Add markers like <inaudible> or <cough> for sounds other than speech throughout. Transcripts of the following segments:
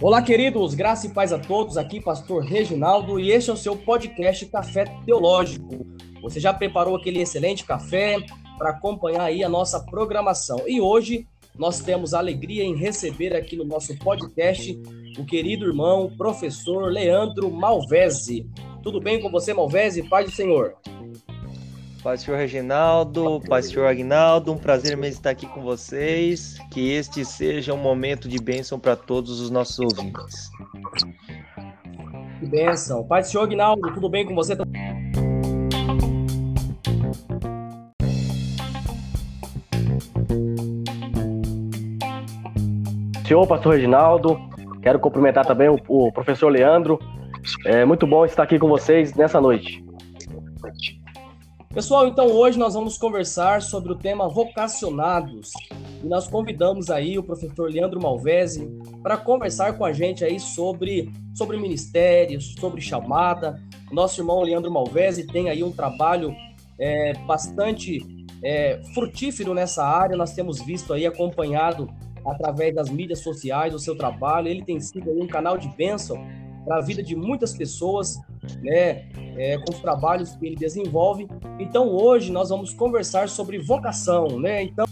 Olá, queridos, graça e paz a todos. Aqui, Pastor Reginaldo, e este é o seu podcast Café Teológico. Você já preparou aquele excelente café para acompanhar aí a nossa programação? E hoje nós temos a alegria em receber aqui no nosso podcast o querido irmão, professor Leandro Malvese. Tudo bem com você, Malvese? Paz do Senhor. Paz Senhor Reginaldo, Paz Senhor Agnaldo, um prazer mesmo estar aqui com vocês. Que este seja um momento de bênção para todos os nossos ouvintes. Que bênção. Paz Senhor Agnaldo, tudo bem com você? Senhor Pastor Reginaldo, quero cumprimentar também o, o professor Leandro. É muito bom estar aqui com vocês nessa noite. Pessoal, então hoje nós vamos conversar sobre o tema vocacionados. E nós convidamos aí o professor Leandro Malvese para conversar com a gente aí sobre, sobre ministérios, sobre chamada. Nosso irmão Leandro Malvese tem aí um trabalho é, bastante é, frutífero nessa área. Nós temos visto aí, acompanhado através das mídias sociais o seu trabalho. Ele tem sido um canal de bênção para a vida de muitas pessoas né, é, com os trabalhos que ele desenvolve. Então, hoje nós vamos conversar sobre vocação, né? Então,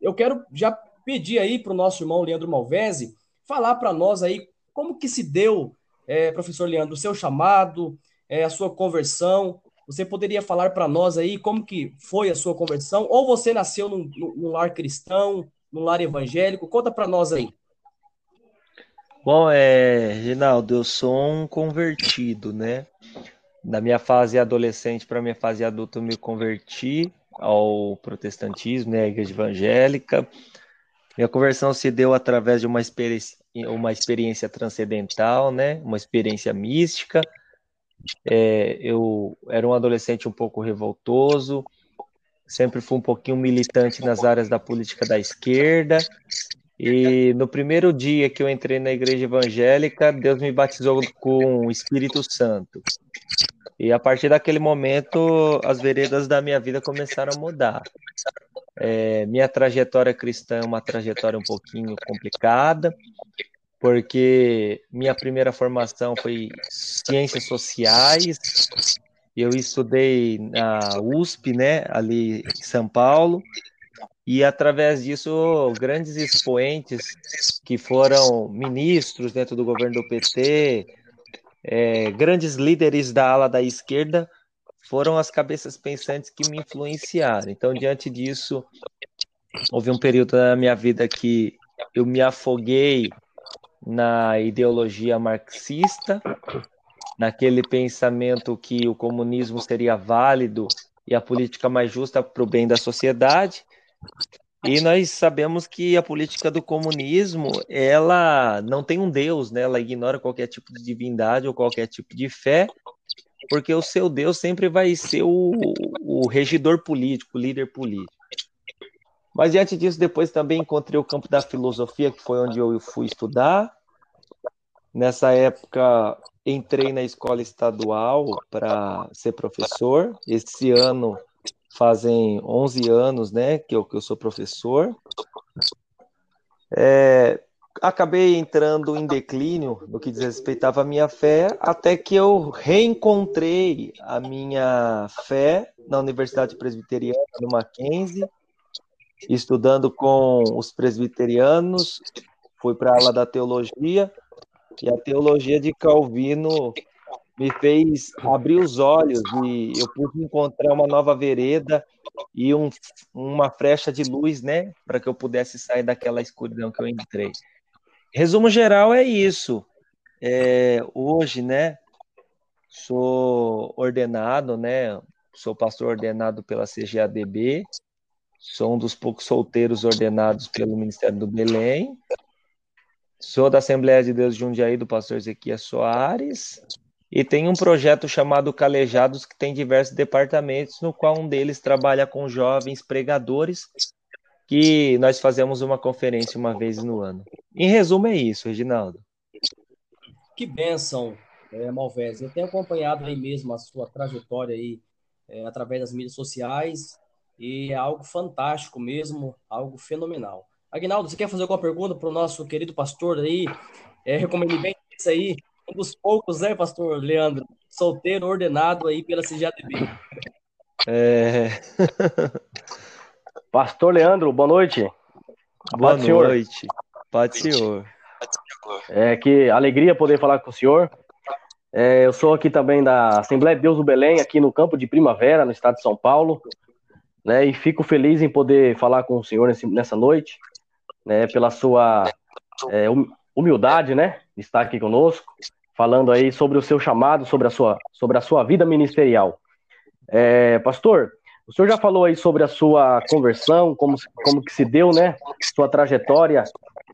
eu quero já pedir aí para o nosso irmão Leandro Malvese falar para nós aí como que se deu, é, professor Leandro, o seu chamado, é, a sua conversão. Você poderia falar para nós aí como que foi a sua conversão? Ou você nasceu num, num lar cristão, num lar evangélico? Conta para nós aí. Bom, é, Rinaldo, eu sou um convertido, né? Da minha fase adolescente para minha fase adulta, eu me converti ao protestantismo, né, à igreja evangélica. Minha conversão se deu através de uma experiência, uma experiência transcendental, né, uma experiência mística. É, eu era um adolescente um pouco revoltoso, sempre fui um pouquinho militante nas áreas da política da esquerda, e no primeiro dia que eu entrei na igreja evangélica, Deus me batizou com o Espírito Santo. E a partir daquele momento, as veredas da minha vida começaram a mudar. É, minha trajetória cristã é uma trajetória um pouquinho complicada, porque minha primeira formação foi ciências sociais. Eu estudei na USP, né, ali em São Paulo, e através disso grandes expoentes que foram ministros dentro do governo do PT, é, grandes líderes da ala da esquerda foram as cabeças pensantes que me influenciaram. Então, diante disso, houve um período na minha vida que eu me afoguei na ideologia marxista, naquele pensamento que o comunismo seria válido e a política mais justa para o bem da sociedade. E nós sabemos que a política do comunismo, ela não tem um Deus, né? Ela ignora qualquer tipo de divindade ou qualquer tipo de fé, porque o seu Deus sempre vai ser o, o regidor político, o líder político. Mas diante disso, depois também encontrei o campo da filosofia, que foi onde eu fui estudar. Nessa época, entrei na escola estadual para ser professor. Esse ano fazem 11 anos, né, que eu, que eu sou professor. É, acabei entrando em declínio no que diz respeito à minha fé, até que eu reencontrei a minha fé na Universidade Presbiteriana, no Mackenzie, estudando com os presbiterianos, fui para a aula da teologia, e a teologia de Calvino me fez abrir os olhos e eu pude encontrar uma nova vereda e um, uma frecha de luz, né, para que eu pudesse sair daquela escuridão que eu entrei. Resumo geral é isso. É, hoje, né, sou ordenado, né, sou pastor ordenado pela CGADB, sou um dos poucos solteiros ordenados pelo Ministério do Belém, sou da Assembleia de Deus de Jundiaí, do pastor Ezequias Soares, e tem um projeto chamado Calejados que tem diversos departamentos, no qual um deles trabalha com jovens pregadores, que nós fazemos uma conferência uma vez no ano. Em resumo é isso, Reginaldo. Que bênção, é, Malvese. Eu tenho acompanhado aí mesmo a sua trajetória aí é, através das mídias sociais e é algo fantástico mesmo, algo fenomenal. Aguinaldo, você quer fazer alguma pergunta para o nosso querido pastor aí? É, recomendo bem isso aí, um dos poucos, né, pastor Leandro? Solteiro ordenado aí pela CGADB. É... <laughs> pastor Leandro, boa noite. Boa Pode, noite. Senhor. Pode, senhor. É que alegria poder falar com o senhor. É, eu sou aqui também da Assembleia de Deus do Belém, aqui no campo de Primavera, no estado de São Paulo. Né, e fico feliz em poder falar com o senhor nesse, nessa noite, né, pela sua é, humildade, né, de estar aqui conosco, falando aí sobre o seu chamado, sobre a sua, sobre a sua vida ministerial. É, pastor, o senhor já falou aí sobre a sua conversão, como, como que se deu, né, sua trajetória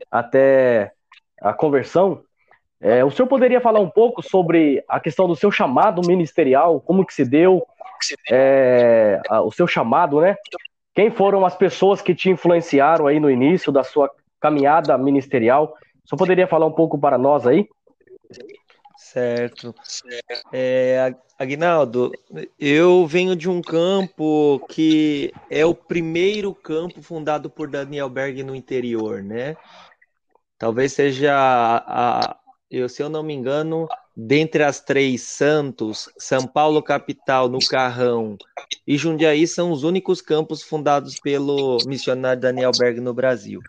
até a conversão. É, o senhor poderia falar um pouco sobre a questão do seu chamado ministerial, como que se deu, é, o seu chamado, né? Quem foram as pessoas que te influenciaram aí no início da sua caminhada ministerial? Senhor poderia falar um pouco para nós aí? Certo. É, Agnaldo, eu venho de um campo que é o primeiro campo fundado por Daniel Berg no interior, né? Talvez seja a, eu, se eu não me engano, dentre as três Santos, São Paulo capital, no Carrão e Jundiaí são os únicos campos fundados pelo missionário Daniel Berg no Brasil.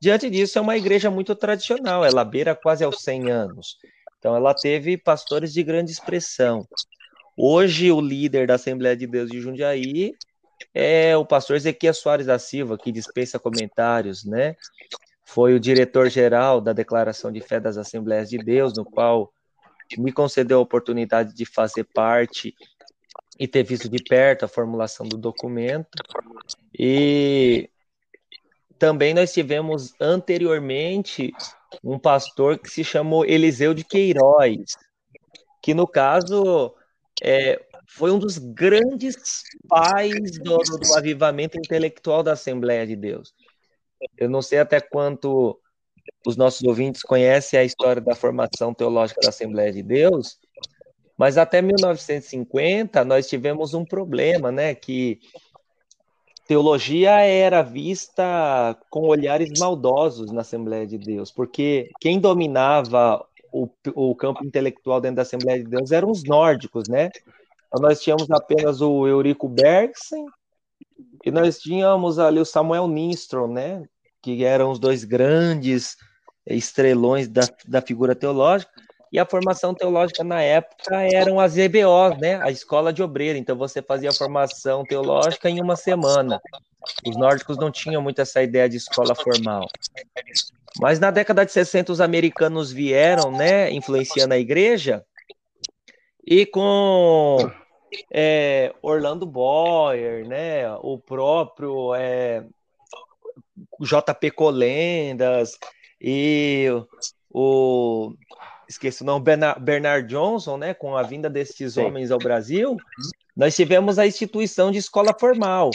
Diante disso, é uma igreja muito tradicional, ela beira quase aos 100 anos. Então, ela teve pastores de grande expressão. Hoje, o líder da Assembleia de Deus de Jundiaí é o pastor Ezequiel Soares da Silva, que dispensa comentários, né? Foi o diretor-geral da Declaração de Fé das Assembleias de Deus, no qual me concedeu a oportunidade de fazer parte e ter visto de perto a formulação do documento. E também nós tivemos anteriormente um pastor que se chamou Eliseu de Queiroz, que no caso é, foi um dos grandes pais do, do avivamento intelectual da Assembleia de Deus. Eu não sei até quanto os nossos ouvintes conhecem a história da formação teológica da Assembleia de Deus, mas até 1950 nós tivemos um problema, né? Que teologia era vista com olhares maldosos na Assembleia de Deus, porque quem dominava o, o campo intelectual dentro da Assembleia de Deus eram os nórdicos, né? Então, nós tínhamos apenas o Eurico Bergsen e nós tínhamos ali o Samuel Nistron, né? que eram os dois grandes estrelões da, da figura teológica, e a formação teológica na época eram as EBOs, né? A escola de obreiro. Então você fazia a formação teológica em uma semana. Os nórdicos não tinham muito essa ideia de escola formal. Mas na década de 60 os americanos vieram, né, influenciando a igreja, e com é, Orlando Boyer, né, o próprio é, JP Colendas e o esqueci o nome, Bernard, Johnson, né, com a vinda desses homens ao Brasil, nós tivemos a instituição de escola formal.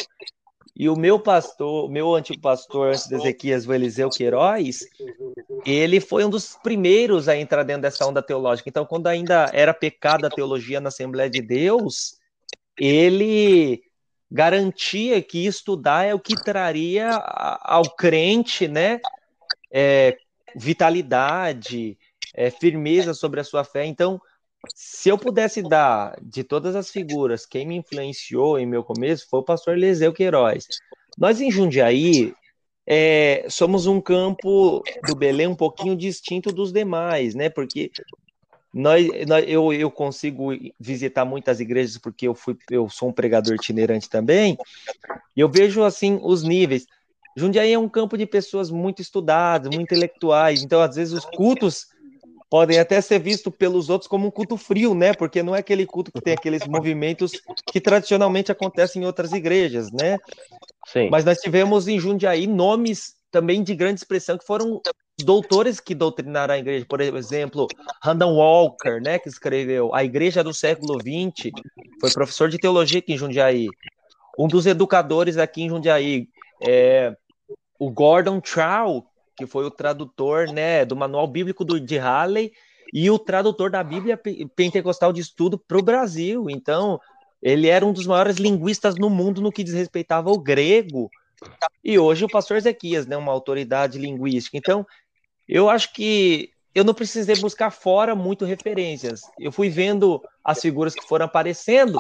E o meu pastor, meu antigo pastor, antes de Ezequias, o Eliseu Queiroz, ele foi um dos primeiros a entrar dentro dessa onda teológica. Então, quando ainda era pecado a teologia na Assembleia de Deus, ele garantia que estudar é o que traria ao crente, né, é, vitalidade, é, firmeza sobre a sua fé. Então, se eu pudesse dar de todas as figuras, quem me influenciou em meu começo foi o pastor Eliseu Queiroz. Nós em Jundiaí é, somos um campo do Belém um pouquinho distinto dos demais, né? Porque nós, nós, eu, eu consigo visitar muitas igrejas porque eu fui eu sou um pregador itinerante também e eu vejo assim os níveis Jundiaí é um campo de pessoas muito estudadas, muito intelectuais, então às vezes os cultos podem até ser vistos pelos outros como um culto frio, né? Porque não é aquele culto que tem aqueles <laughs> movimentos que tradicionalmente acontecem em outras igrejas, né? Sim. Mas nós tivemos em Jundiaí nomes também de grande expressão que foram doutores que doutrinaram a igreja, por exemplo, Randall Walker, né, que escreveu A Igreja do Século XX, foi professor de teologia aqui em Jundiaí. Um dos educadores aqui em Jundiaí, é, o Gordon Trow, que foi o tradutor, né, do Manual Bíblico do, de Halley e o tradutor da Bíblia Pentecostal de Estudo para o Brasil. Então, Ele era um dos maiores linguistas no mundo no que diz respeitava ao grego. E hoje o pastor Ezequias, né, uma autoridade linguística. Então, eu acho que eu não precisei buscar fora muito referências. Eu fui vendo as figuras que foram aparecendo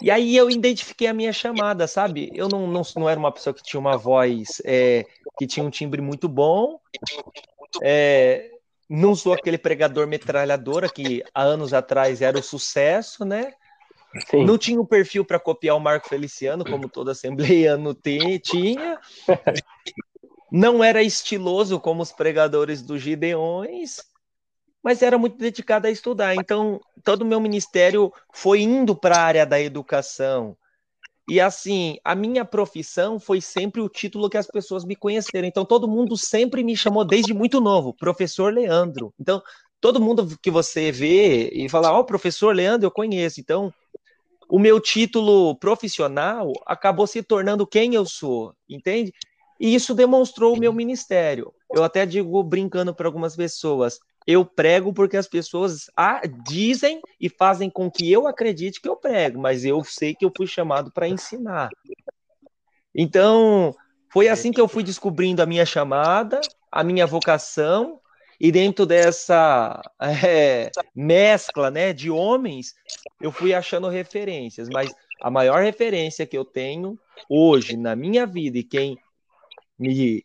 e aí eu identifiquei a minha chamada, sabe? Eu não, não, não era uma pessoa que tinha uma voz é, que tinha um timbre muito bom. É, não sou aquele pregador metralhadora que há anos atrás era o sucesso, né? Sim. Não tinha um perfil para copiar o Marco Feliciano, como todo assembleiano tinha. Não era estiloso como os pregadores dos Gideões, mas era muito dedicado a estudar. Então, todo o meu ministério foi indo para a área da educação. E assim, a minha profissão foi sempre o título que as pessoas me conheceram. Então, todo mundo sempre me chamou desde muito novo, professor Leandro. Então, todo mundo que você vê e fala, ó, oh, professor Leandro, eu conheço. Então, o meu título profissional acabou se tornando quem eu sou, entende? E isso demonstrou o meu ministério. Eu até digo brincando para algumas pessoas, eu prego porque as pessoas ah, dizem e fazem com que eu acredite que eu prego, mas eu sei que eu fui chamado para ensinar. Então, foi assim que eu fui descobrindo a minha chamada, a minha vocação, e dentro dessa é, mescla né, de homens, eu fui achando referências, mas a maior referência que eu tenho hoje na minha vida e quem me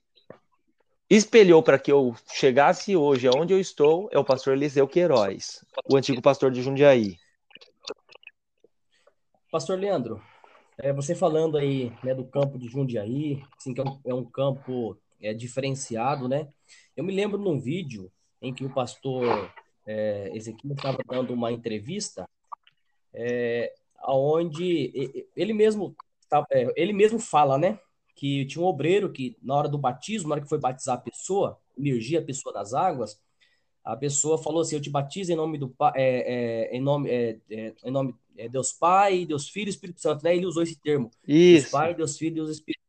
espelhou para que eu chegasse hoje aonde eu estou é o pastor Eliseu Queiroz, o antigo pastor de Jundiaí. Pastor Leandro, é, você falando aí né, do campo de Jundiaí, assim, que é um, é um campo é, diferenciado, né? Eu me lembro num vídeo em que o pastor é, Ezequiel estava dando uma entrevista, é, onde ele mesmo, é, ele mesmo fala, né? Que tinha um obreiro que, na hora do batismo, na hora que foi batizar a pessoa, emergir a pessoa das águas, a pessoa falou assim: Eu te batizo em nome do Pai, é, é, em nome, é, é em nome é, Deus Pai, Deus Filho e Espírito Santo, né? Ele usou esse termo. Isso. Deus Pai, Deus Filho e Deus Espírito.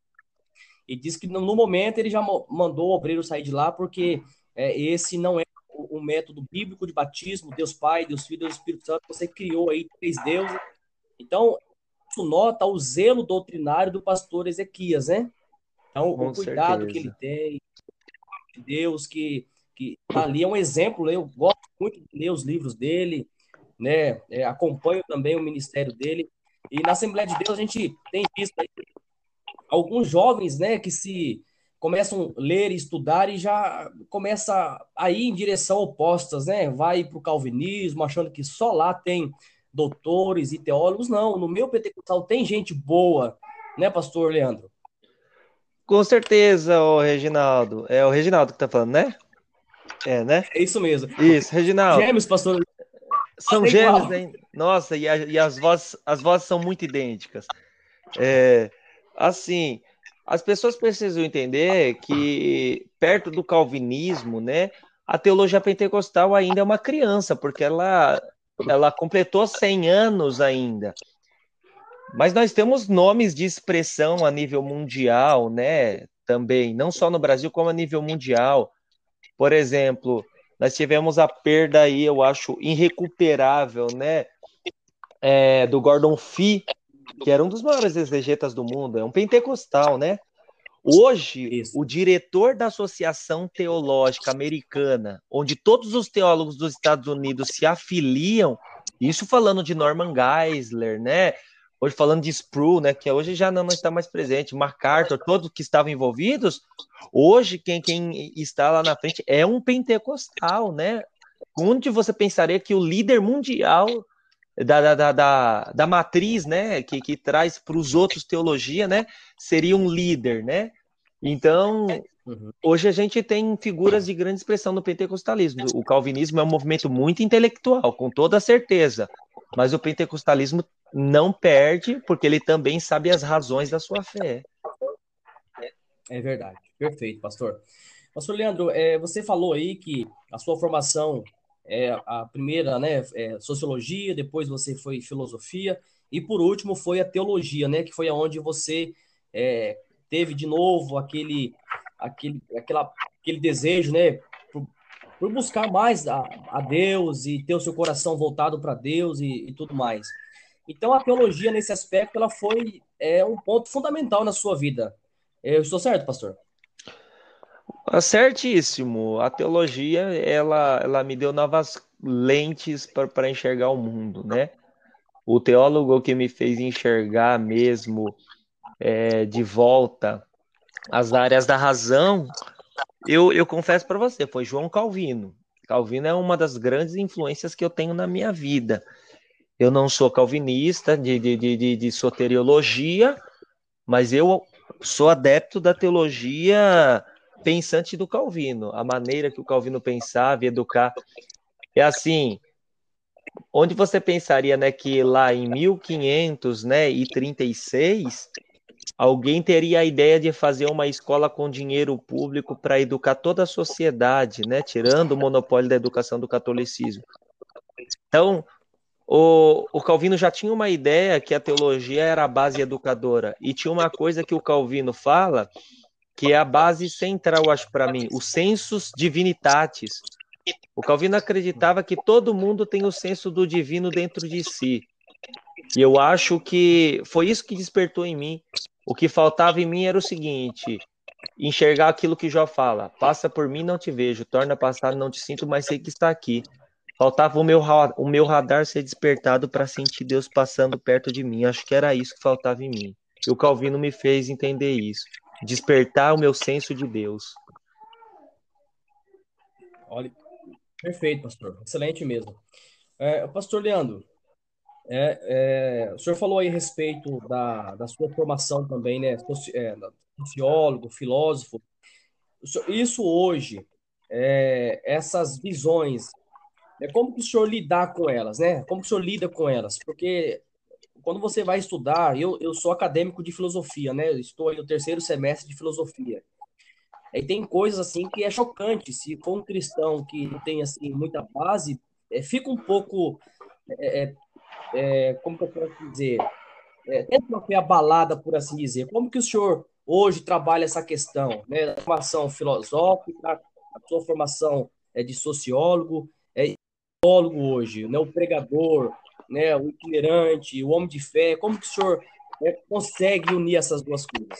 E disse que no, momento ele já mandou o obreiro sair de lá, porque é, esse não é o, o, método bíblico de batismo, Deus Pai, Deus Filho e Deus Espírito Santo. Você criou aí três deuses. Então, nota o zelo doutrinário do pastor Ezequias, né? Então, Com o cuidado certeza. que ele tem, de Deus, que, que ali é um exemplo, eu gosto muito de ler os livros dele, né? É, acompanho também o ministério dele. E na Assembleia de Deus a gente tem visto alguns jovens, né, que se começam a ler e estudar e já começa a ir em direção opostas, né? Vai para o calvinismo, achando que só lá tem doutores e teólogos, não. No meu pentecostal tem gente boa, né, pastor Leandro? Com certeza, o Reginaldo. É o Reginaldo que tá falando, né? É, né? É isso mesmo. Isso, Reginaldo. Gêmeos, pastor. São gêmeos, hein? Nossa, e, a, e, as, vozes, as vozes são muito idênticas. É, assim, as pessoas precisam entender que perto do calvinismo, né, a teologia pentecostal ainda é uma criança, porque ela ela completou 100 anos ainda. Mas nós temos nomes de expressão a nível mundial, né? Também, não só no Brasil, como a nível mundial. Por exemplo, nós tivemos a perda aí, eu acho, irrecuperável, né? É, do Gordon Fee, que era um dos maiores exegetas do mundo, é um pentecostal, né? Hoje, Isso. o diretor da Associação Teológica Americana, onde todos os teólogos dos Estados Unidos se afiliam, isso falando de Norman Geisler, né? Hoje falando de Sproul, né? Que hoje já não está mais presente, MacArthur, todos que estavam envolvidos. Hoje, quem, quem está lá na frente é um pentecostal, né? Onde você pensaria que o líder mundial da, da, da, da matriz, né, que, que traz para os outros teologia, né, seria um líder, né? Então, uhum. hoje a gente tem figuras de grande expressão no pentecostalismo. O calvinismo é um movimento muito intelectual, com toda certeza, mas o pentecostalismo não perde, porque ele também sabe as razões da sua fé. É verdade, perfeito, pastor. Pastor Leandro, é, você falou aí que a sua formação é, a primeira, né, é, sociologia, depois você foi filosofia, e por último foi a teologia, né, que foi aonde você é, teve de novo aquele, aquele, aquela, aquele desejo, né, por, por buscar mais a, a, Deus e ter o seu coração voltado para Deus e, e, tudo mais. Então a teologia nesse aspecto ela foi é, um ponto fundamental na sua vida. Eu estou certo, pastor? Ah, certíssimo. A teologia ela, ela me deu novas lentes para enxergar o mundo, né? O teólogo que me fez enxergar mesmo é, de volta as áreas da razão, eu, eu confesso para você, foi João Calvino. Calvino é uma das grandes influências que eu tenho na minha vida. Eu não sou calvinista de, de, de, de soteriologia, mas eu sou adepto da teologia pensante do Calvino, a maneira que o Calvino pensava e educar. É assim, onde você pensaria, né, que lá em 1500, né, 36, alguém teria a ideia de fazer uma escola com dinheiro público para educar toda a sociedade, né, tirando o monopólio da educação do catolicismo. Então, o, o, Calvino já tinha uma ideia que a teologia era a base educadora. E tinha uma coisa que o Calvino fala, que é a base central, acho, para mim, o sensus divinitatis. O Calvino acreditava que todo mundo tem o senso do divino dentro de si. E eu acho que foi isso que despertou em mim. O que faltava em mim era o seguinte: enxergar aquilo que Jó fala. Passa por mim, não te vejo. Torna passar, não te sinto, mas sei que está aqui. Faltava o meu, o meu radar ser despertado para sentir Deus passando perto de mim. Acho que era isso que faltava em mim. E o Calvino me fez entender isso. Despertar o meu senso de Deus. Olha, perfeito, pastor. Excelente mesmo. É, pastor Leandro, é, é, o senhor falou aí a respeito da, da sua formação também, né? Soci, é, sociólogo, filósofo. Isso hoje, é, essas visões, é como que o senhor lidar com elas, né? Como que o senhor lida com elas? Porque quando você vai estudar, eu, eu sou acadêmico de filosofia, né? estou aí no terceiro semestre de filosofia. Aí tem coisas assim que é chocante. Se for um cristão que não tem assim muita base, é, fica um pouco é, é é, como que eu posso dizer, é, uma fé abalada, por assim dizer. Como que o senhor hoje trabalha essa questão, né? A formação filosófica, a sua formação é de sociólogo, é teólogo hoje, né? O pregador, né? O itinerante, o homem de fé. Como que o senhor é, consegue unir essas duas coisas?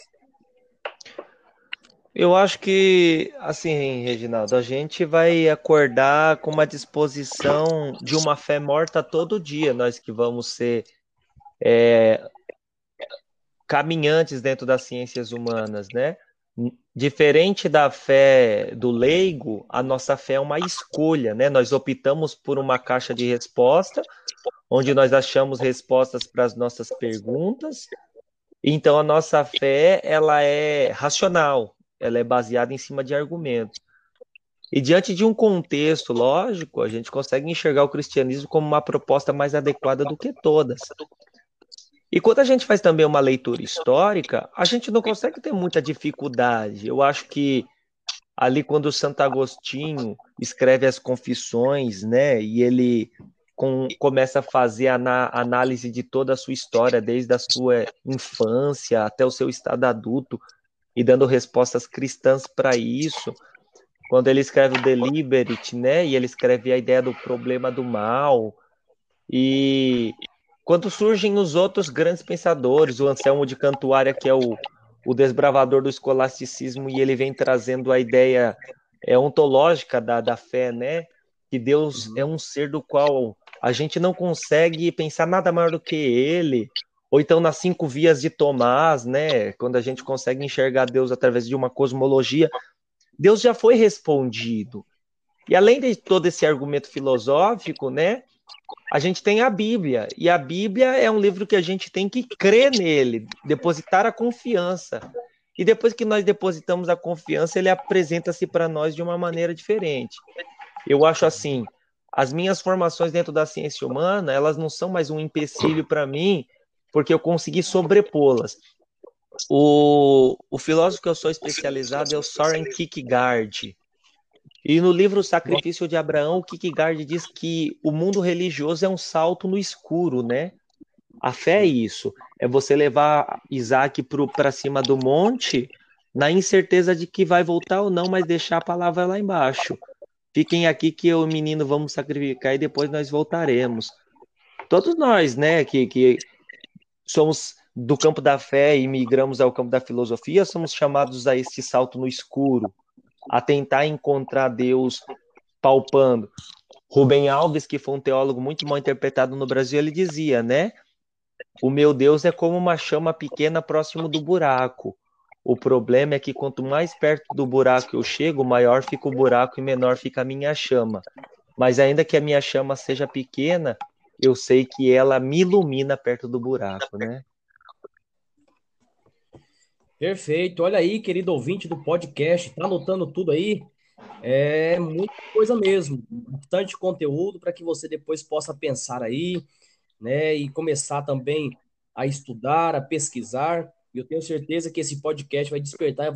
Eu acho que, assim, Reginaldo, a gente vai acordar com uma disposição de uma fé morta todo dia, nós que vamos ser é, caminhantes dentro das ciências humanas, né? Diferente da fé do leigo, a nossa fé é uma escolha, né? Nós optamos por uma caixa de resposta, onde nós achamos respostas para as nossas perguntas. Então, a nossa fé, ela é racional, ela é baseada em cima de argumentos. E diante de um contexto lógico, a gente consegue enxergar o cristianismo como uma proposta mais adequada do que todas. E quando a gente faz também uma leitura histórica, a gente não consegue ter muita dificuldade. Eu acho que ali quando Santo Agostinho escreve as confissões, né, e ele com, começa a fazer a na, análise de toda a sua história, desde a sua infância até o seu estado adulto, e dando respostas cristãs para isso. Quando ele escreve o Deliberate, né? E ele escreve a ideia do problema do mal. E quando surgem os outros grandes pensadores, o Anselmo de Cantuária, que é o, o desbravador do escolasticismo, e ele vem trazendo a ideia é, ontológica da, da fé, né? Que Deus uhum. é um ser do qual a gente não consegue pensar nada maior do que ele, ou então nas cinco vias de Tomás, né? Quando a gente consegue enxergar Deus através de uma cosmologia, Deus já foi respondido. E além de todo esse argumento filosófico, né? A gente tem a Bíblia, e a Bíblia é um livro que a gente tem que crer nele, depositar a confiança. E depois que nós depositamos a confiança, ele apresenta-se para nós de uma maneira diferente. Eu acho assim, as minhas formações dentro da ciência humana, elas não são mais um empecilho para mim porque eu consegui sobrepô-las. O, o filósofo que eu sou especializado é o Soren Kierkegaard. E no livro Sacrifício de Abraão, o Kierkegaard diz que o mundo religioso é um salto no escuro, né? A fé é isso, é você levar Isaac para cima do monte na incerteza de que vai voltar ou não, mas deixar a palavra lá embaixo. Fiquem aqui que eu o menino vamos sacrificar e depois nós voltaremos todos nós, né, que, que somos do campo da fé e migramos ao campo da filosofia, somos chamados a este salto no escuro, a tentar encontrar Deus palpando. Rubem Alves, que foi um teólogo muito mal interpretado no Brasil, ele dizia, né? O meu Deus é como uma chama pequena próximo do buraco. O problema é que quanto mais perto do buraco eu chego, maior fica o buraco e menor fica a minha chama. Mas ainda que a minha chama seja pequena, eu sei que ela me ilumina perto do buraco, né? Perfeito. Olha aí, querido ouvinte do podcast, tá anotando tudo aí? É muita coisa mesmo, bastante conteúdo para que você depois possa pensar aí, né, e começar também a estudar, a pesquisar. E eu tenho certeza que esse podcast vai despertar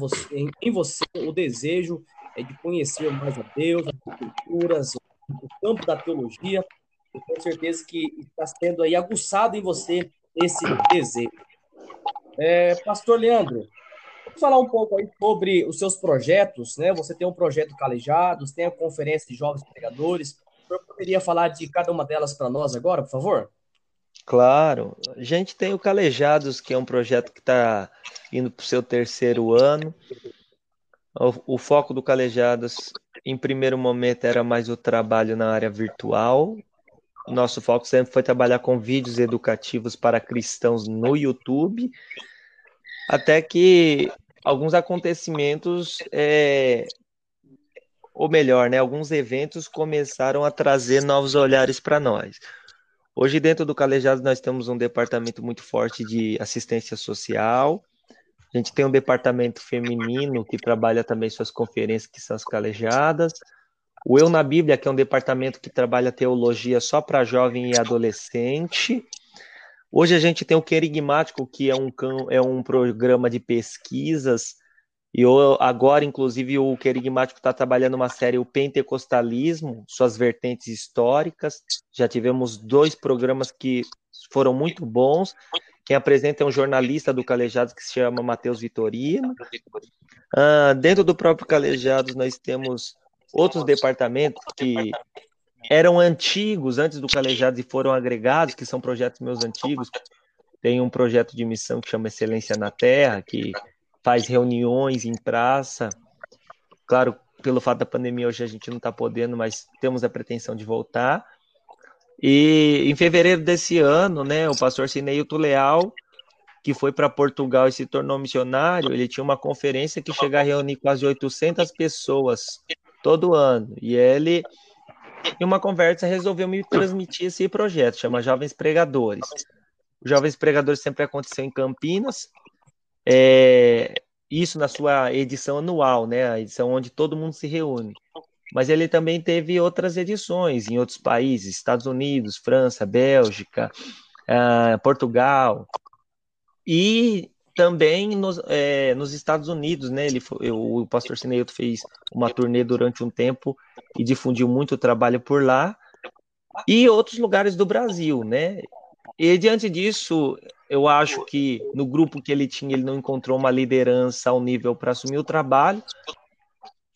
em você, o desejo é, de conhecer mais a Deus, as culturas, o campo da teologia. Eu tenho certeza que está sendo aí aguçado em você esse desejo. É, Pastor Leandro, vamos falar um pouco aí sobre os seus projetos, né? Você tem um projeto Calejados, tem a Conferência de Jovens Pregadores. Senhor poderia falar de cada uma delas para nós agora, por favor? Claro. A gente tem o Calejados, que é um projeto que está indo para o seu terceiro ano. O, o, foco do Calejados, em primeiro momento, era mais o trabalho na área virtual. Nosso foco sempre foi trabalhar com vídeos educativos para cristãos no YouTube, até que alguns acontecimentos, é, ou melhor, né, alguns eventos começaram a trazer novos olhares para nós. Hoje, dentro do Calejado, nós temos um departamento muito forte de assistência social. A gente tem um departamento feminino que trabalha também suas conferências, que são as calejadas. O Eu na Bíblia, que é um departamento que trabalha teologia só para jovem e adolescente. Hoje a gente tem o Querigmático, que é um, é um programa de pesquisas, e agora, inclusive, o Querigmático está trabalhando uma série, o Pentecostalismo, suas vertentes históricas. Já tivemos dois programas que foram muito bons. Quem apresenta é um jornalista do Calejados que se chama Matheus Vitorino. Ah, dentro do próprio Calejados, nós temos outros departamentos que eram antigos antes do Calejados e foram agregados, que são projetos meus antigos. Tem um projeto de missão que chama Excelência na Terra, que faz reuniões em praça. Claro, pelo fato da pandemia hoje a gente não está podendo, mas temos a pretensão de voltar. E em fevereiro desse ano, né, o pastor Cineilton Leal, que foi para Portugal e se tornou missionário, ele tinha uma conferência que chega a reunir quase 800 pessoas todo ano. E ele em uma conversa, resolveu me transmitir esse projeto, chama Jovens Pregadores. O Jovens Pregadores sempre aconteceu em Campinas, é, isso na sua edição anual, né, a edição onde todo mundo se reúne. Mas ele também teve outras edições em outros países, Estados Unidos, França, Bélgica, uh, Portugal. E também nos, é, nos Estados Unidos, né? Ele o pastor Cineilton fez uma turnê durante um tempo e difundiu muito o trabalho por lá e outros lugares do Brasil, né? E diante disso, eu acho que no grupo que ele tinha, ele não encontrou uma liderança ao nível para assumir o trabalho.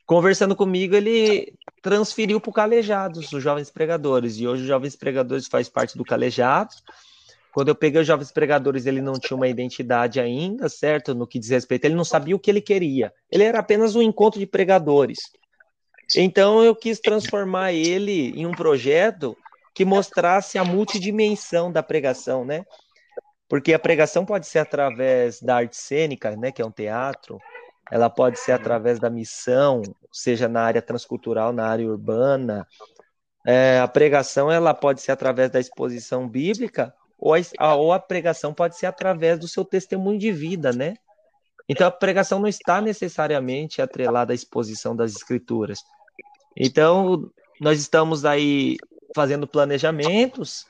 Conversando comigo, ele transferiu para o Calejados, os Jovens Pregadores, e hoje os Jovens Pregadores faz parte do Calejados. Quando eu peguei os jovens pregadores, ele não tinha uma identidade ainda, certo? No que diz respeito, ele não sabia o que ele queria. Ele era apenas um encontro de pregadores. Então eu quis transformar ele em um projeto que mostrasse a multidimensão da pregação, né? Porque a pregação pode ser através da arte cênica, né, que é um teatro, ela pode ser através da missão, seja na área transcultural, na área urbana. É, a pregação ela pode ser através da exposição bíblica ou a, ou a pregação pode ser através do seu testemunho de vida, né? Então a pregação não está necessariamente atrelada à exposição das escrituras. Então nós estamos aí fazendo planejamentos,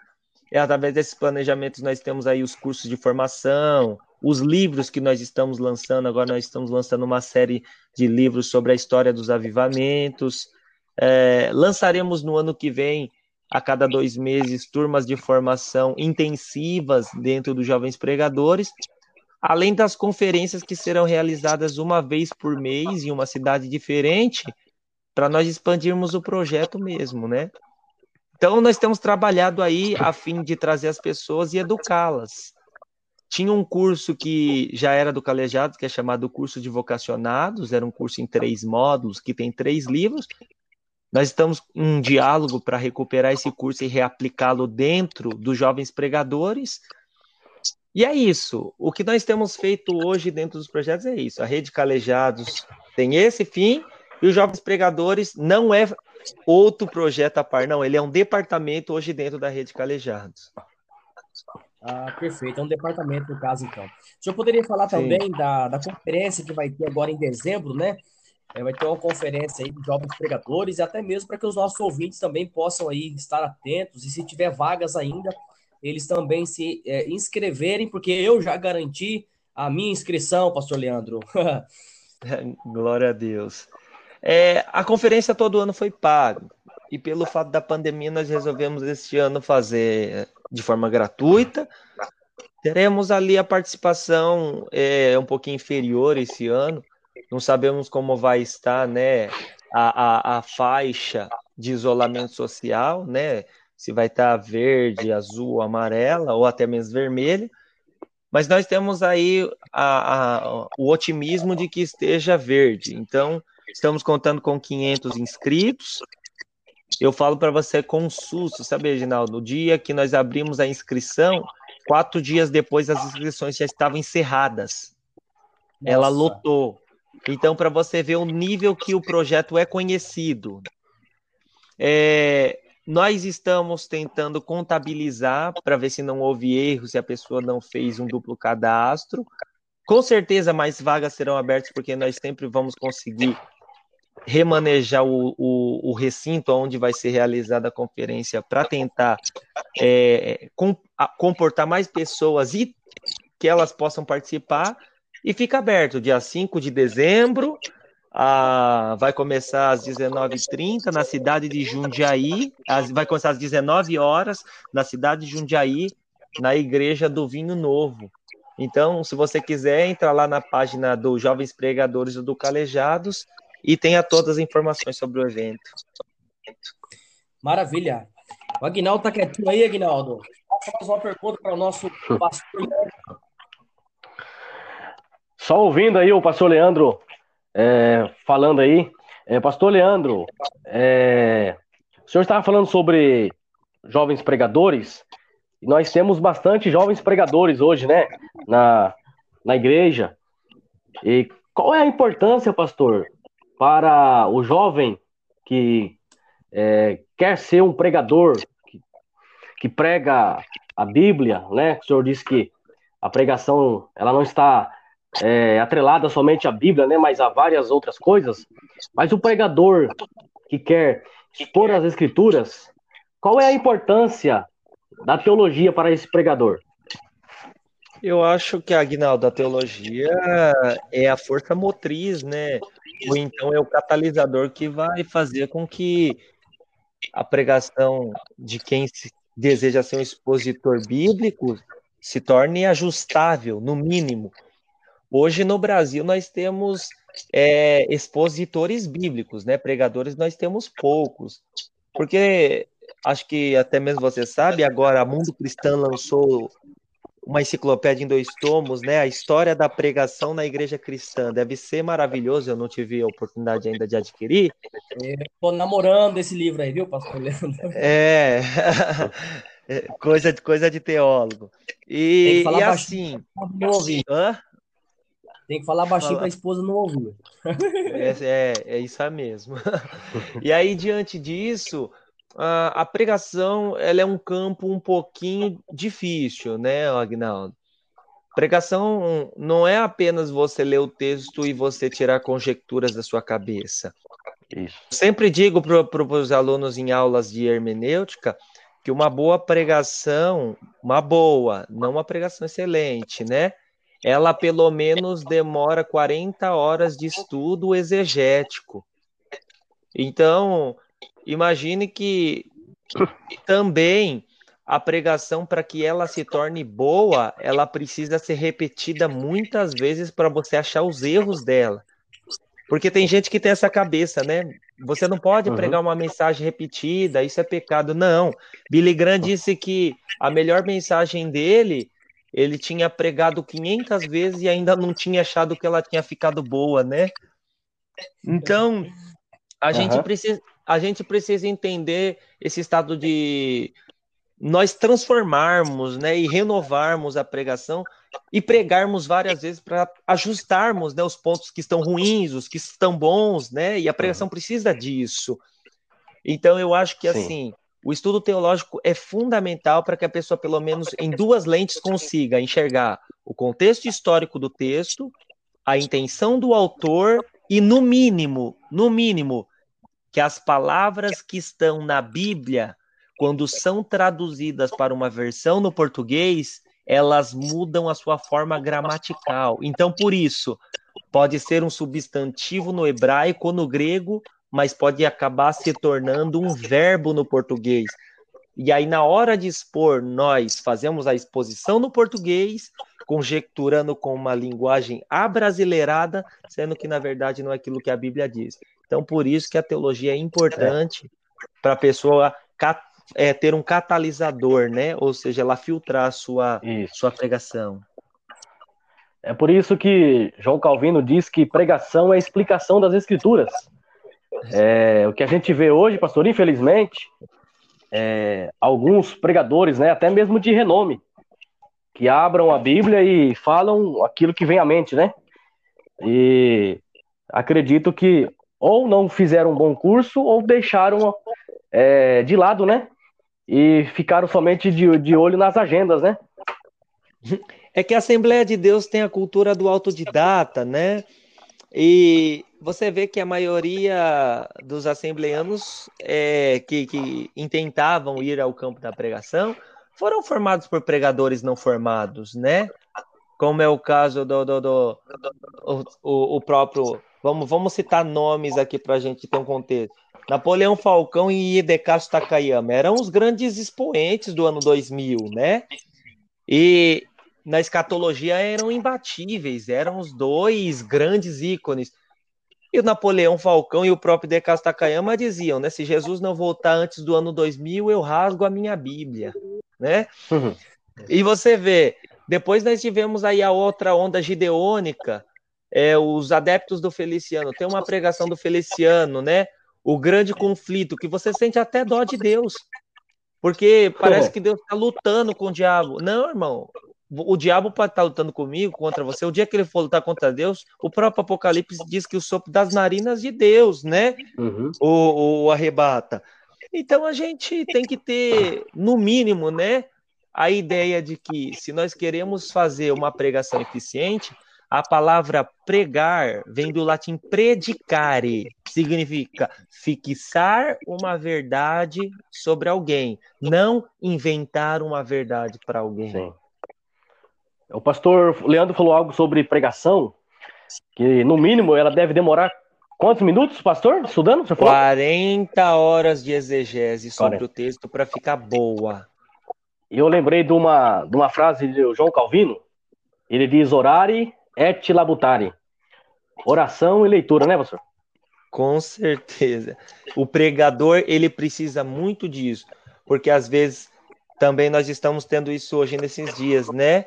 e através desses planejamentos nós temos aí os cursos de formação, os livros que nós estamos lançando, agora nós estamos lançando uma série de livros sobre a história dos avivamentos. É, lançaremos no ano que vem a cada dois meses turmas de formação intensivas dentro dos jovens pregadores, além das conferências que serão realizadas uma vez por mês em uma cidade diferente, para nós expandirmos o projeto mesmo, né? Então, nós temos trabalhado aí a fim de trazer as pessoas e educá-las. Tinha um curso que já era do Calejado, que é chamado Curso de Vocacionados, era um curso em três módulos, que tem três livros. Nós estamos em um diálogo para recuperar esse curso e reaplicá-lo dentro dos jovens pregadores. E é isso. O que nós temos feito hoje dentro dos projetos é isso. A Rede Calejados tem esse fim, e os Jovens Pregadores não é outro projeto a par, não. Ele é um departamento hoje dentro da Rede Calejados. Ah, perfeito. É um departamento, no caso, então. O senhor poderia falar Sim. também da, da conferência que vai ter agora em dezembro, né? É, vai ter uma conferência aí de jovens pregadores e até mesmo para que os nossos ouvintes também possam aí estar atentos e se tiver vagas ainda, eles também se é, inscreverem, porque eu já garanti a minha inscrição, pastor Leandro. <laughs> <laughs> Glória a Deus. É, a conferência todo ano foi paga e pelo fato da pandemia nós resolvemos este ano fazer de forma gratuita. Teremos ali a participação é, um pouquinho inferior esse ano. Não sabemos como vai estar, né, a, a, a faixa de isolamento social, né? Se vai estar verde, azul, amarela ou até mesmo vermelho. Mas nós temos aí a, a, o otimismo de que esteja verde. Então, estamos contando com 500 inscritos eu falo para você com um susto, sabe, Reginaldo? No dia que nós abrimos a inscrição, quatro dias depois as inscrições já estavam encerradas. Nossa. Ela lotou. Então, para você ver o nível que o projeto é conhecido. É, nós estamos tentando contabilizar para ver se não houve erro, se a pessoa não fez um duplo cadastro. Com certeza, mais vagas serão abertas, porque nós sempre vamos conseguir remanejar o, o, o, recinto onde vai ser realizada a conferência para tentar é, com, a, comportar mais pessoas e que elas possam participar. E fica aberto, dia 5 de dezembro, a, vai começar às 19h30 na cidade de Jundiaí, as, vai começar às 19 horas na cidade de Jundiaí, na Igreja do Vinho Novo. Então, se você quiser, entra lá na página dos Jovens Pregadores do Calejados e tenha todas as informações sobre o evento. Maravilha. O Aguinaldo tá quietinho aí, Aguinaldo. Posso fazer uma pergunta para o nosso pastor Só ouvindo aí o pastor Leandro é, falando aí. É, pastor Leandro, é, o senhor estava falando sobre jovens pregadores. Nós temos bastante jovens pregadores hoje, né? Na, na igreja. E qual é a importância, pastor, para o jovem que é, quer ser um pregador, que, que, prega a Bíblia, né? O senhor disse que a pregação ela não está é, atrelada somente à Bíblia, né? Mas a várias outras coisas. Mas o pregador que quer expor as Escrituras, qual é a importância da teologia para esse pregador? Eu acho que, Agnaldo, a teologia é a força motriz, né? Ou então é o catalisador que vai fazer com que a pregação de quem deseja ser um expositor bíblico se torne ajustável, no mínimo. Hoje no Brasil nós temos é, expositores bíblicos, né? Pregadores nós temos poucos, porque acho que até mesmo você sabe, agora Mundo Cristã lançou uma enciclopédia em dois tomos, né? A história da pregação na igreja cristã. Deve ser maravilhoso, eu não tive a oportunidade ainda de adquirir. Estou namorando esse livro aí, viu, pastor Leandro? É. <laughs> coisa, coisa de teólogo. E, e assim. Não ouvir. Hã? Tem que falar baixinho para a esposa não ouvir. É, é, é isso mesmo. <laughs> E aí, diante disso, a, a pregação ela é um campo um pouquinho difícil, né, Agnaldo? Pregação não é apenas você ler o texto e você tirar conjecturas da sua cabeça. Isso. Sempre digo para os alunos em aulas de hermenêutica que uma boa pregação, uma boa, não uma pregação excelente, né? Ela pelo menos demora 40 horas de estudo exegético. Então, Imagine que também a pregação, para que ela se torne boa, ela precisa ser repetida muitas vezes para você achar os erros dela. Porque tem gente que tem essa cabeça, né? Você não pode uhum. pregar uma mensagem repetida, isso é pecado. Não. Billy Graham disse que a melhor mensagem dele, ele tinha pregado 500 vezes e ainda não tinha achado que ela tinha ficado boa, né? Então, a uhum. gente precisa a gente precisa entender esse estado de nós transformarmos, né, e renovarmos a pregação e pregarmos várias vezes para ajustarmos, né, os pontos que estão ruins, os que estão bons, né, e a pregação precisa disso. Então eu acho que Sim. assim, o estudo teológico é fundamental para que a pessoa, pelo menos em duas lentes, consiga enxergar o contexto histórico do texto, a intenção do autor e, no mínimo, no mínimo, que as palavras que estão na Bíblia, quando são traduzidas para uma versão no português, elas mudam a sua forma gramatical. Então, por isso, pode ser um substantivo no hebraico ou no grego, mas pode acabar se tornando um verbo no português. E aí, na hora de expor, nós fazemos a exposição no português, conjecturando com uma linguagem abrasileirada, sendo que, na verdade, não é aquilo que a Bíblia diz. Então, por isso que a teologia é importante para a pessoa é, ter um catalisador, né? Ou seja, ela filtrar a sua, sua pregação. É por isso que João Calvino diz que pregação é a explicação das escrituras. É, o que a gente vê hoje, pastor, infelizmente, é, alguns pregadores, né, até mesmo de renome, que abram a Bíblia e falam aquilo que vem à mente, né? E acredito que ou não fizeram um bom curso ou deixaram é, de lado, né? E ficaram somente de, de olho nas agendas, né? É que a Assembleia de Deus tem a cultura do autodidata, né? E você vê que a maioria dos assembleanos é, que, que intentavam ir ao campo da pregação foram formados por pregadores não formados, né? Como é o caso do, do, do, do o, o próprio Vamos, vamos citar nomes aqui para a gente ter um contexto. Napoleão Falcão e Hidekazu Takayama eram os grandes expoentes do ano 2000, né? E na escatologia eram imbatíveis, eram os dois grandes ícones. E o Napoleão Falcão e o próprio Hidekazu Takayama diziam, né? Se Jesus não voltar antes do ano 2000, eu rasgo a minha Bíblia, né? Uhum. E você vê, depois nós tivemos aí a outra onda gideônica, é, os adeptos do Feliciano, tem uma pregação do Feliciano, né? O grande conflito, que você sente até dó de Deus. Porque parece que Deus está lutando com o diabo. Não, irmão. O diabo pode estar tá lutando comigo, contra você. O dia que ele for lutar contra Deus, o próprio Apocalipse diz que o sopro das narinas de Deus, né? Uhum. O, o arrebata. Então a gente tem que ter, no mínimo, né? A ideia de que se nós queremos fazer uma pregação eficiente, a palavra pregar vem do latim predicare, significa fixar uma verdade sobre alguém, não inventar uma verdade para alguém. Sim. O pastor Leandro falou algo sobre pregação, que no mínimo ela deve demorar quantos minutos, pastor, estudando? Você falou? 40 horas de exegese sobre 40. o texto para ficar boa. E eu lembrei de uma, de uma frase de João Calvino. Ele diz: orare et labutare. Oração e leitura, né, pastor? Com certeza. O pregador, ele precisa muito disso, porque às vezes também nós estamos tendo isso hoje nesses dias, né?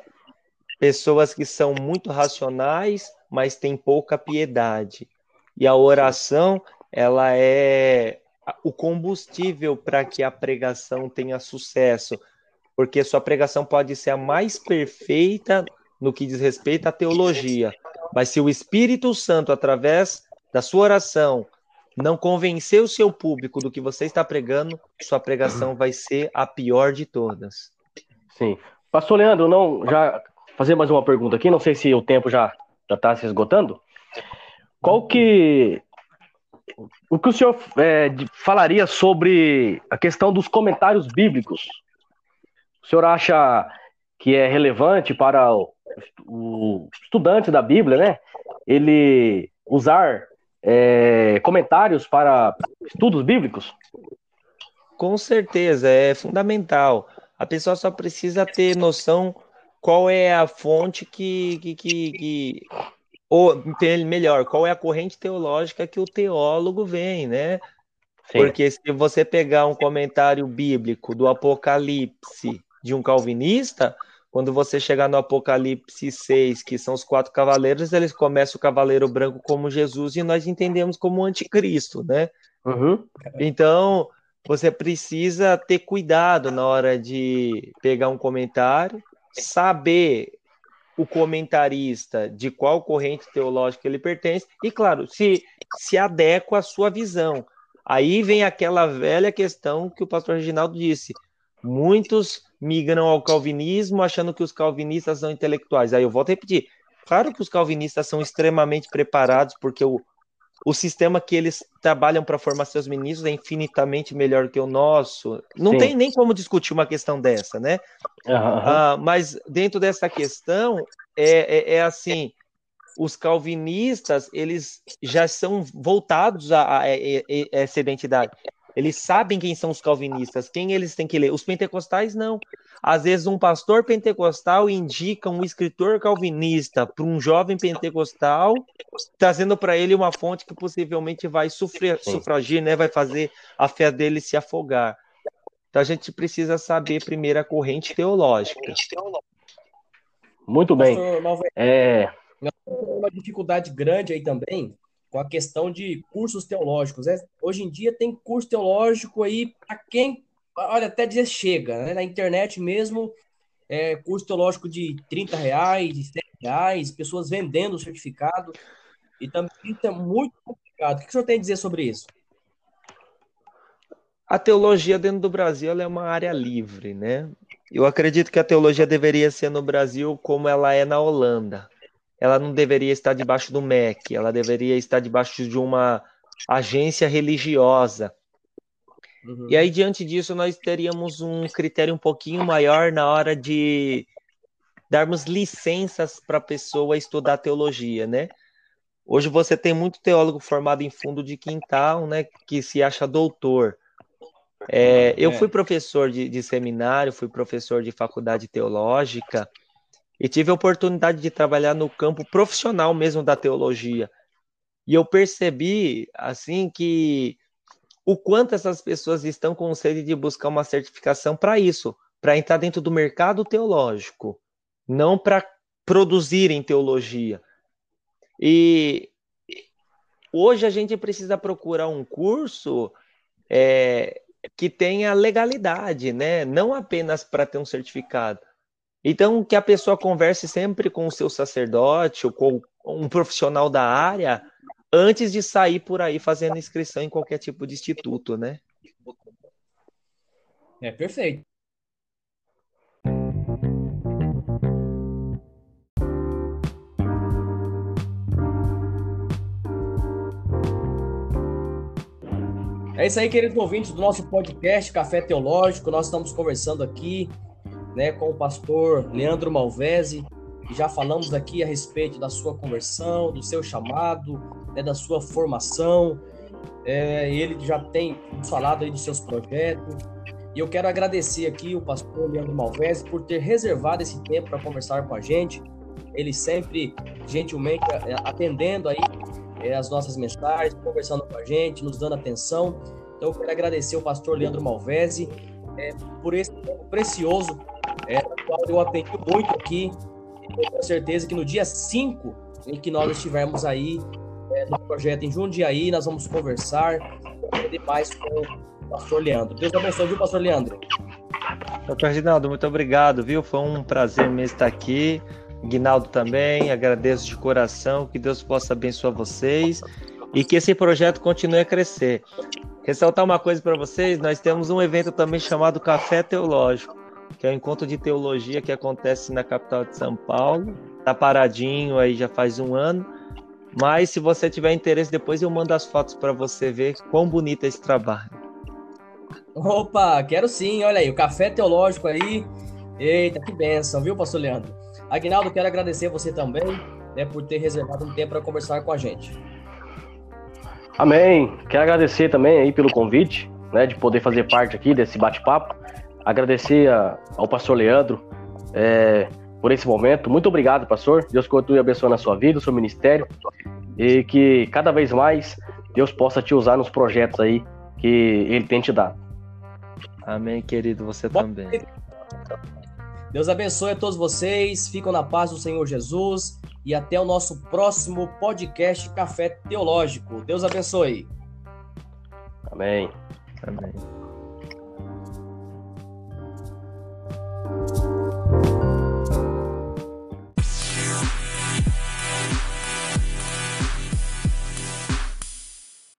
Pessoas que são muito racionais, mas têm pouca piedade. E a oração, ela é o combustível para que a pregação tenha sucesso, porque sua pregação pode ser a mais perfeita no que diz respeito à teologia. Mas se o Espírito Santo, através da sua oração, não convencer o seu público do que você está pregando, sua pregação vai ser a pior de todas. Sim. Pastor Leandro, não já fazer mais uma pergunta aqui, não sei se o tempo já já está se esgotando. Qual que o que o senhor é, falaria sobre a questão dos comentários bíblicos? O senhor acha que é relevante para o estudante da Bíblia, né, ele usar é, comentários para estudos bíblicos? Com certeza, é fundamental. A pessoa só precisa ter noção qual é a fonte que, que, que, que ou melhor, qual é a corrente teológica que o teólogo vem, né? Sim. Porque se você pegar um comentário bíblico do Apocalipse de um calvinista, quando você chegar no Apocalipse 6, que são os quatro cavaleiros, eles começam o cavaleiro branco como Jesus e nós entendemos como anticristo, né? Uhum. Então, você precisa ter cuidado na hora de pegar um comentário, saber o comentarista de qual corrente teológica ele pertence e, claro, se, se adequa à sua visão. Aí vem aquela velha questão que o pastor Reginaldo disse: muitos migram ao calvinismo achando que os calvinistas são intelectuais. Aí eu volto a repetir: claro que os calvinistas são extremamente preparados, porque o, o sistema que eles trabalham para formar seus ministros é infinitamente melhor que o nosso. Não Sim. tem nem como discutir uma questão dessa, né? Uhum. Ah, mas dentro dessa questão, é, é, é, assim, os calvinistas, eles já são voltados a, a, a, a essa identidade. Eles sabem quem são os calvinistas, quem eles têm que ler. Os pentecostais não. Às vezes um pastor pentecostal indica um escritor calvinista para um jovem pentecostal, trazendo para ele uma fonte que possivelmente vai sufrir, sufragir, né? Vai fazer a fé dele se afogar. Então a gente precisa saber primeiro a corrente teológica. Muito bem. É... Uma dificuldade grande aí também com a questão de cursos teológicos. Né? Hoje em dia tem curso teológico aí para quem, olha, até dizer chega, né? na internet mesmo, é, curso teológico de 30 reais, de 100 reais, pessoas vendendo o certificado, e também isso é muito complicado. O que o senhor tem a dizer sobre isso? A teologia dentro do Brasil é uma área livre, né? Eu acredito que a teologia deveria ser no Brasil como ela é na Holanda ela não deveria estar debaixo do MEC, ela deveria estar debaixo de uma agência religiosa. Uhum. E aí, diante disso, nós teríamos um critério um pouquinho maior na hora de darmos licenças para a pessoa estudar teologia, né? Hoje você tem muito teólogo formado em fundo de quintal, né, que se acha doutor. É, eu é. fui professor de, de seminário, fui professor de faculdade teológica, e tive a oportunidade de trabalhar no campo profissional mesmo da teologia. E eu percebi, assim, que o quanto essas pessoas estão com sede de buscar uma certificação para isso, para entrar dentro do mercado teológico, não para produzirem teologia. E hoje a gente precisa procurar um curso é, que tenha legalidade, né? Não apenas para ter um certificado, então, que a pessoa converse sempre com o seu sacerdote ou com um profissional da área antes de sair por aí fazendo inscrição em qualquer tipo de instituto, né? É perfeito. É isso aí, queridos ouvintes do nosso podcast Café Teológico. Nós estamos conversando aqui né, com o pastor Leandro Malvese. Já falamos aqui a respeito da sua conversão, do seu chamado, né, da sua formação. É, ele já tem falado aí dos seus projetos. E eu quero agradecer aqui o pastor Leandro Malvese por ter reservado esse tempo para conversar com a gente. Ele sempre gentilmente é, atendendo aí é, as nossas mensagens, conversando com a gente, nos dando atenção. Então eu quero agradecer o pastor Leandro Malvese é, por esse tempo precioso é, eu aprendi muito aqui. Tenho certeza que no dia 5, em que nós estivermos aí é, no projeto em Jundiaí, nós vamos conversar, mais com o pastor Leandro. Deus abençoe, viu, pastor Leandro? Doutor Reginaldo, muito obrigado, viu? Foi um prazer mesmo estar aqui. Guinaldo também, agradeço de coração, que Deus possa abençoar vocês e que esse projeto continue a crescer. Ressaltar uma coisa para vocês, nós temos um evento também chamado Café Teológico que é o encontro de teologia que acontece na capital de São Paulo. Tá paradinho aí já faz um ano. Mas se você tiver interesse, depois eu mando as fotos para você ver quão bonito é esse trabalho. Opa, quero sim. Olha aí, o café teológico aí. Eita, que benção, viu, pastor Leandro? Aguinaldo, quero agradecer você também né, por ter reservado um tempo para conversar com a gente. Amém. Quero agradecer também aí pelo convite, né, de poder fazer parte aqui desse bate-papo. Agradecer a, ao pastor Leandro é, por esse momento. Muito obrigado, pastor. Deus continue abençoando a sua vida, o seu ministério. E que cada vez mais Deus possa te usar nos projetos aí que Ele tem te dado. Amém, querido. Você Bom, também. Deus abençoe a todos vocês. Ficam na paz do Senhor Jesus. E até o nosso próximo podcast Café Teológico. Deus abençoe. Amém. Amém.